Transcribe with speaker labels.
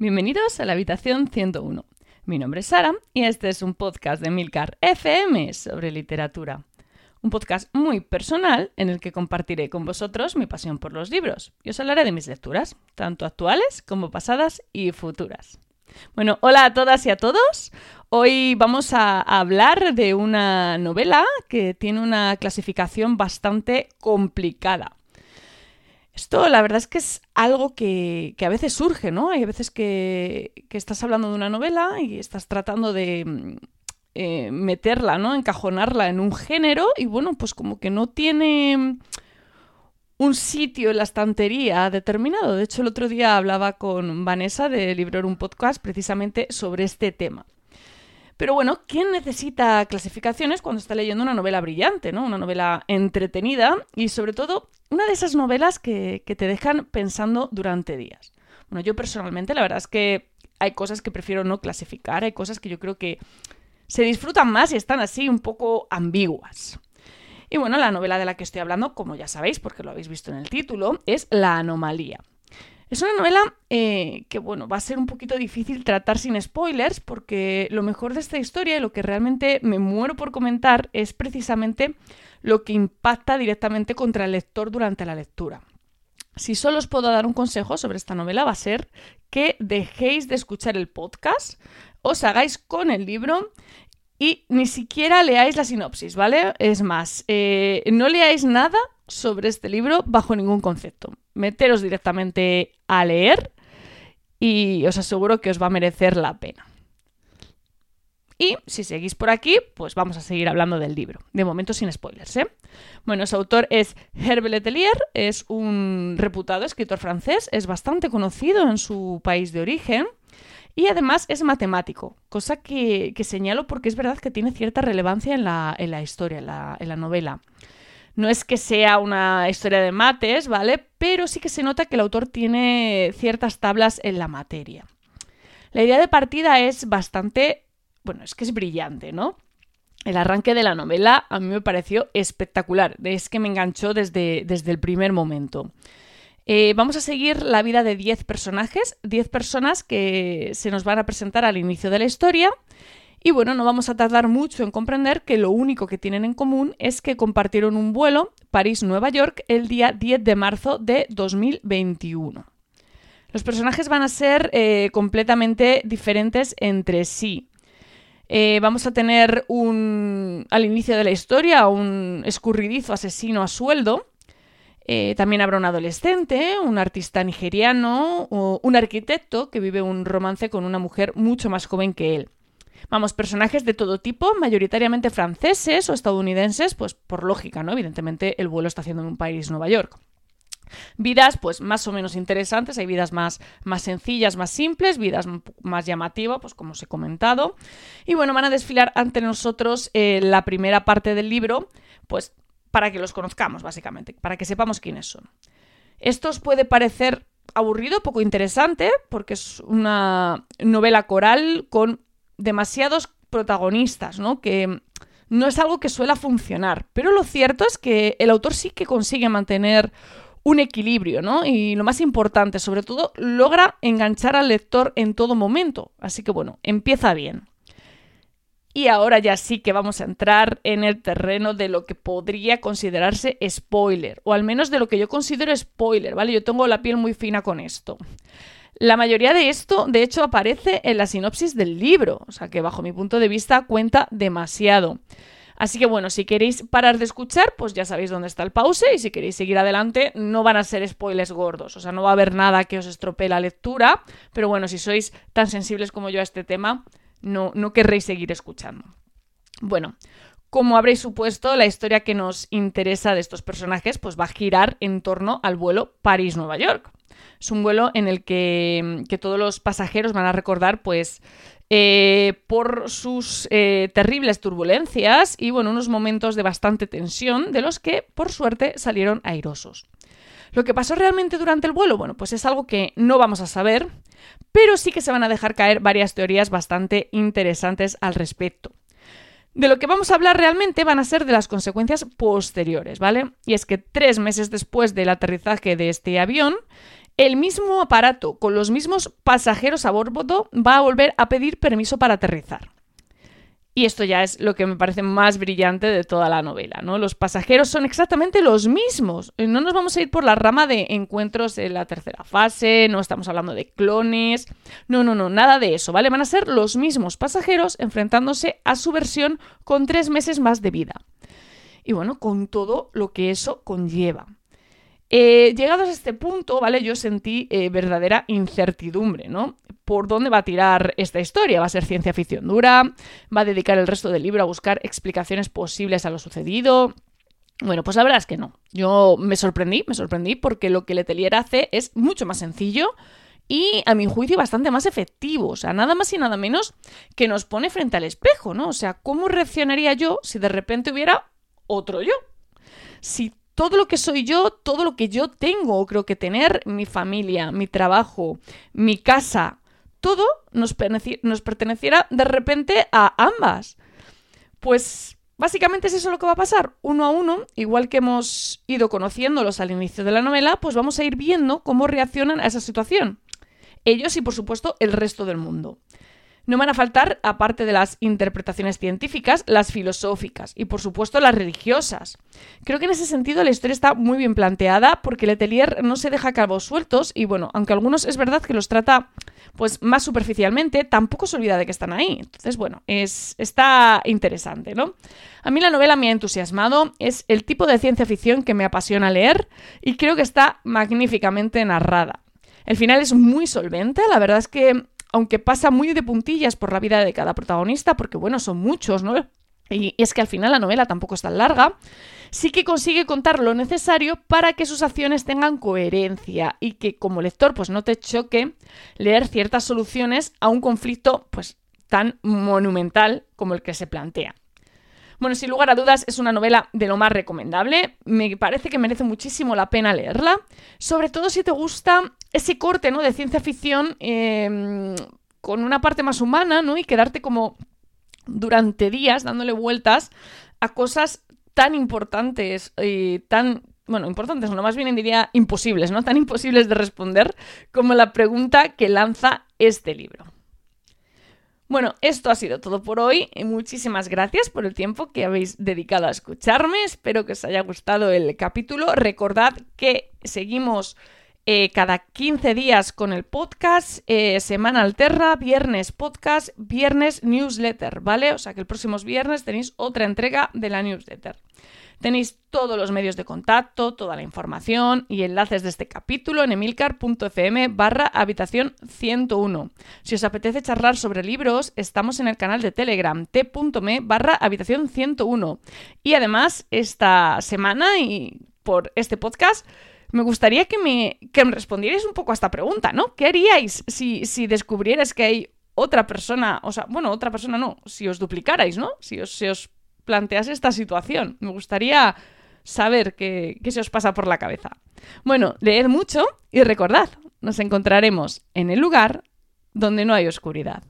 Speaker 1: Bienvenidos a la habitación 101. Mi nombre es Sara y este es un podcast de Milcar FM sobre literatura. Un podcast muy personal en el que compartiré con vosotros mi pasión por los libros y os hablaré de mis lecturas, tanto actuales como pasadas y futuras. Bueno, hola a todas y a todos. Hoy vamos a hablar de una novela que tiene una clasificación bastante complicada. Esto la verdad es que es algo que, a veces surge, ¿no? Hay veces que, estás hablando de una novela y estás tratando de mm, eh, meterla, ¿no? Encajonarla en un género y bueno, pues como que no tiene un sitio en la estantería determinado. De hecho, el otro día hablaba con Vanessa de Libro un podcast precisamente sobre este tema. Pero bueno, ¿quién necesita clasificaciones cuando está leyendo una novela brillante, ¿no? Una novela entretenida y sobre todo una de esas novelas que, que te dejan pensando durante días. Bueno, yo personalmente la verdad es que hay cosas que prefiero no clasificar, hay cosas que yo creo que se disfrutan más y están así un poco ambiguas. Y bueno, la novela de la que estoy hablando, como ya sabéis, porque lo habéis visto en el título, es La Anomalía. Es una novela eh, que, bueno, va a ser un poquito difícil tratar sin spoilers porque lo mejor de esta historia y lo que realmente me muero por comentar es precisamente lo que impacta directamente contra el lector durante la lectura. Si solo os puedo dar un consejo sobre esta novela va a ser que dejéis de escuchar el podcast, os hagáis con el libro y ni siquiera leáis la sinopsis, ¿vale? Es más, eh, no leáis nada sobre este libro bajo ningún concepto. Meteros directamente a leer y os aseguro que os va a merecer la pena. Y si seguís por aquí, pues vamos a seguir hablando del libro. De momento sin spoilers, ¿eh? Bueno, su autor es Hervé Letelier, es un reputado escritor francés, es bastante conocido en su país de origen y además es matemático, cosa que, señalo porque es verdad que tiene cierta relevancia en la, historia, en la novela. No es que sea una historia de mates, ¿vale? Pero sí que se nota que el autor tiene ciertas tablas en la materia. La idea de partida es bastante, bueno, es que es brillante, ¿no? El arranque de la novela a mí me pareció espectacular, es que me enganchó desde, desde el primer momento. Eh, vamos a seguir la vida de 10 personajes, 10 personas que se nos van a presentar al inicio de la historia y bueno, no vamos a tardar mucho en comprender que lo único que tienen en común es que compartieron un vuelo París-Nueva York el día 10 de marzo de 2021. Los personajes van a ser eh, completamente diferentes entre sí. Eh, vamos a tener un, al inicio de la historia un escurridizo asesino a sueldo. Eh, también habrá un adolescente, un artista nigeriano o un arquitecto que vive un romance con una mujer mucho más joven que él. Vamos, personajes de todo tipo, mayoritariamente franceses o estadounidenses, pues por lógica, ¿no? Evidentemente el vuelo está haciendo en un país, Nueva York. Vidas, pues más o menos interesantes, hay vidas más, más sencillas, más simples, vidas más llamativas, pues como os he comentado. Y bueno, van a desfilar ante nosotros eh, la primera parte del libro, pues para que los conozcamos, básicamente, para que sepamos quiénes son. Esto os puede parecer aburrido, poco interesante, porque es una novela coral con demasiados protagonistas, ¿no? Que no es algo que suele funcionar. Pero lo cierto es que el autor sí que consigue mantener un equilibrio, ¿no? Y lo más importante, sobre todo, logra enganchar al lector en todo momento. Así que bueno, empieza bien. Y ahora ya sí que vamos a entrar en el terreno de lo que podría considerarse spoiler, o al menos de lo que yo considero spoiler, ¿vale? Yo tengo la piel muy fina con esto. La mayoría de esto, de hecho, aparece en la sinopsis del libro, o sea que bajo mi punto de vista cuenta demasiado. Así que bueno, si queréis parar de escuchar, pues ya sabéis dónde está el pause y si queréis seguir adelante, no van a ser spoilers gordos, o sea, no va a haber nada que os estropee la lectura, pero bueno, si sois tan sensibles como yo a este tema, no, no querréis seguir escuchando. Bueno, como habréis supuesto, la historia que nos interesa de estos personajes pues va a girar en torno al vuelo París-Nueva York. Es un vuelo en el que, todos los pasajeros van a recordar, pues, eh, por sus eh, terribles turbulencias y, bueno, unos momentos de bastante tensión, de los que, por suerte, salieron airosos. Lo que pasó realmente durante el vuelo, bueno, pues es algo que no vamos a saber, pero sí que se van a dejar caer varias teorías bastante interesantes al respecto. De lo que vamos a hablar realmente van a ser de las consecuencias posteriores, ¿vale? Y es que tres meses después del aterrizaje de este avión, el mismo aparato con los mismos pasajeros a bordo va a volver a pedir permiso para aterrizar. Y esto ya es lo que me parece más brillante de toda la novela, ¿no? Los pasajeros son exactamente los mismos. Eh, no nos vamos a ir por la rama de encuentros en la tercera fase, no estamos hablando de clones. No, no, no, nada de eso, ¿vale? Van a ser los mismos pasajeros enfrentándose a su versión con tres meses más de vida. Y bueno, con todo lo que eso conlleva. Eh, llegados a este punto, ¿vale? Yo sentí eh, verdadera incertidumbre, ¿no? ¿Por dónde va a tirar esta historia? ¿Va a ser ciencia ficción dura? ¿Va a dedicar el resto del libro a buscar explicaciones posibles a lo sucedido? Bueno, pues la verdad es que no. Yo me sorprendí, me sorprendí porque lo que Letelier hace es mucho más sencillo y, a mi juicio, bastante más efectivo. O sea, nada más y nada menos que nos pone frente al espejo, ¿no? O sea, ¿cómo reaccionaría yo si de repente hubiera otro yo? Si todo lo que soy yo, todo lo que yo tengo o creo que tener, mi familia, mi trabajo, mi casa, todo nos, perteneciera de repente a ambas. Pues básicamente es eso lo que va a pasar. Uno a uno, igual que hemos ido conociéndolos al inicio de la novela, pues vamos a ir viendo cómo reaccionan a esa situación. Ellos y por supuesto el resto del mundo. No van a faltar, aparte de las interpretaciones científicas, las filosóficas y, por supuesto, las religiosas. Creo que en ese sentido la historia está muy bien planteada porque Letelier no se deja cabos sueltos y, bueno, aunque algunos es verdad que los trata pues más superficialmente, tampoco se olvida de que están ahí. Entonces, bueno, es, está interesante, ¿no? A mí la novela me ha entusiasmado, es el tipo de ciencia ficción que me apasiona leer y creo que está magníficamente narrada. El final es muy solvente, la verdad es que aunque pasa muy de puntillas por la vida de cada protagonista, porque bueno, son muchos, ¿no? Y es que al final la novela tampoco es tan larga, sí que consigue contar lo necesario para que sus acciones tengan coherencia y que como lector pues no te choque leer ciertas soluciones a un conflicto pues tan monumental como el que se plantea. Bueno, sin lugar a dudas, es una novela de lo más recomendable. Me parece que merece muchísimo la pena leerla. Sobre todo si te gusta ese corte, ¿no? De ciencia ficción em, con una parte más humana, ¿no? Y quedarte como durante días dándole vueltas a cosas tan importantes y tan bueno, importantes, no más bien diría imposibles, ¿no? Tan imposibles de responder como la pregunta que lanza este libro. Bueno, esto ha sido todo por hoy. Muchísimas gracias por el tiempo que habéis dedicado a escucharme. Espero que os haya gustado el capítulo. Recordad que seguimos eh, cada 15 días con el podcast, eh, semana alterna, viernes podcast, viernes newsletter, ¿vale? O sea que el próximo viernes tenéis otra entrega de la newsletter. Tenéis todos los medios de contacto, toda la información y enlaces de este capítulo en emilcar.fm barra habitación 101. Si os apetece charlar sobre libros, estamos en el canal de Telegram t.me barra habitación 101. Y además, esta semana y por este podcast, me gustaría que me, que me respondierais un poco a esta pregunta, ¿no? ¿Qué haríais si, si descubrierais que hay otra persona, o sea, bueno, otra persona no, si os duplicarais, ¿no? Si os, si os plantease esta situación. Me gustaría saber qué, qué se os pasa por la cabeza. Bueno, leed mucho y recordad, nos encontraremos en el lugar donde no hay oscuridad.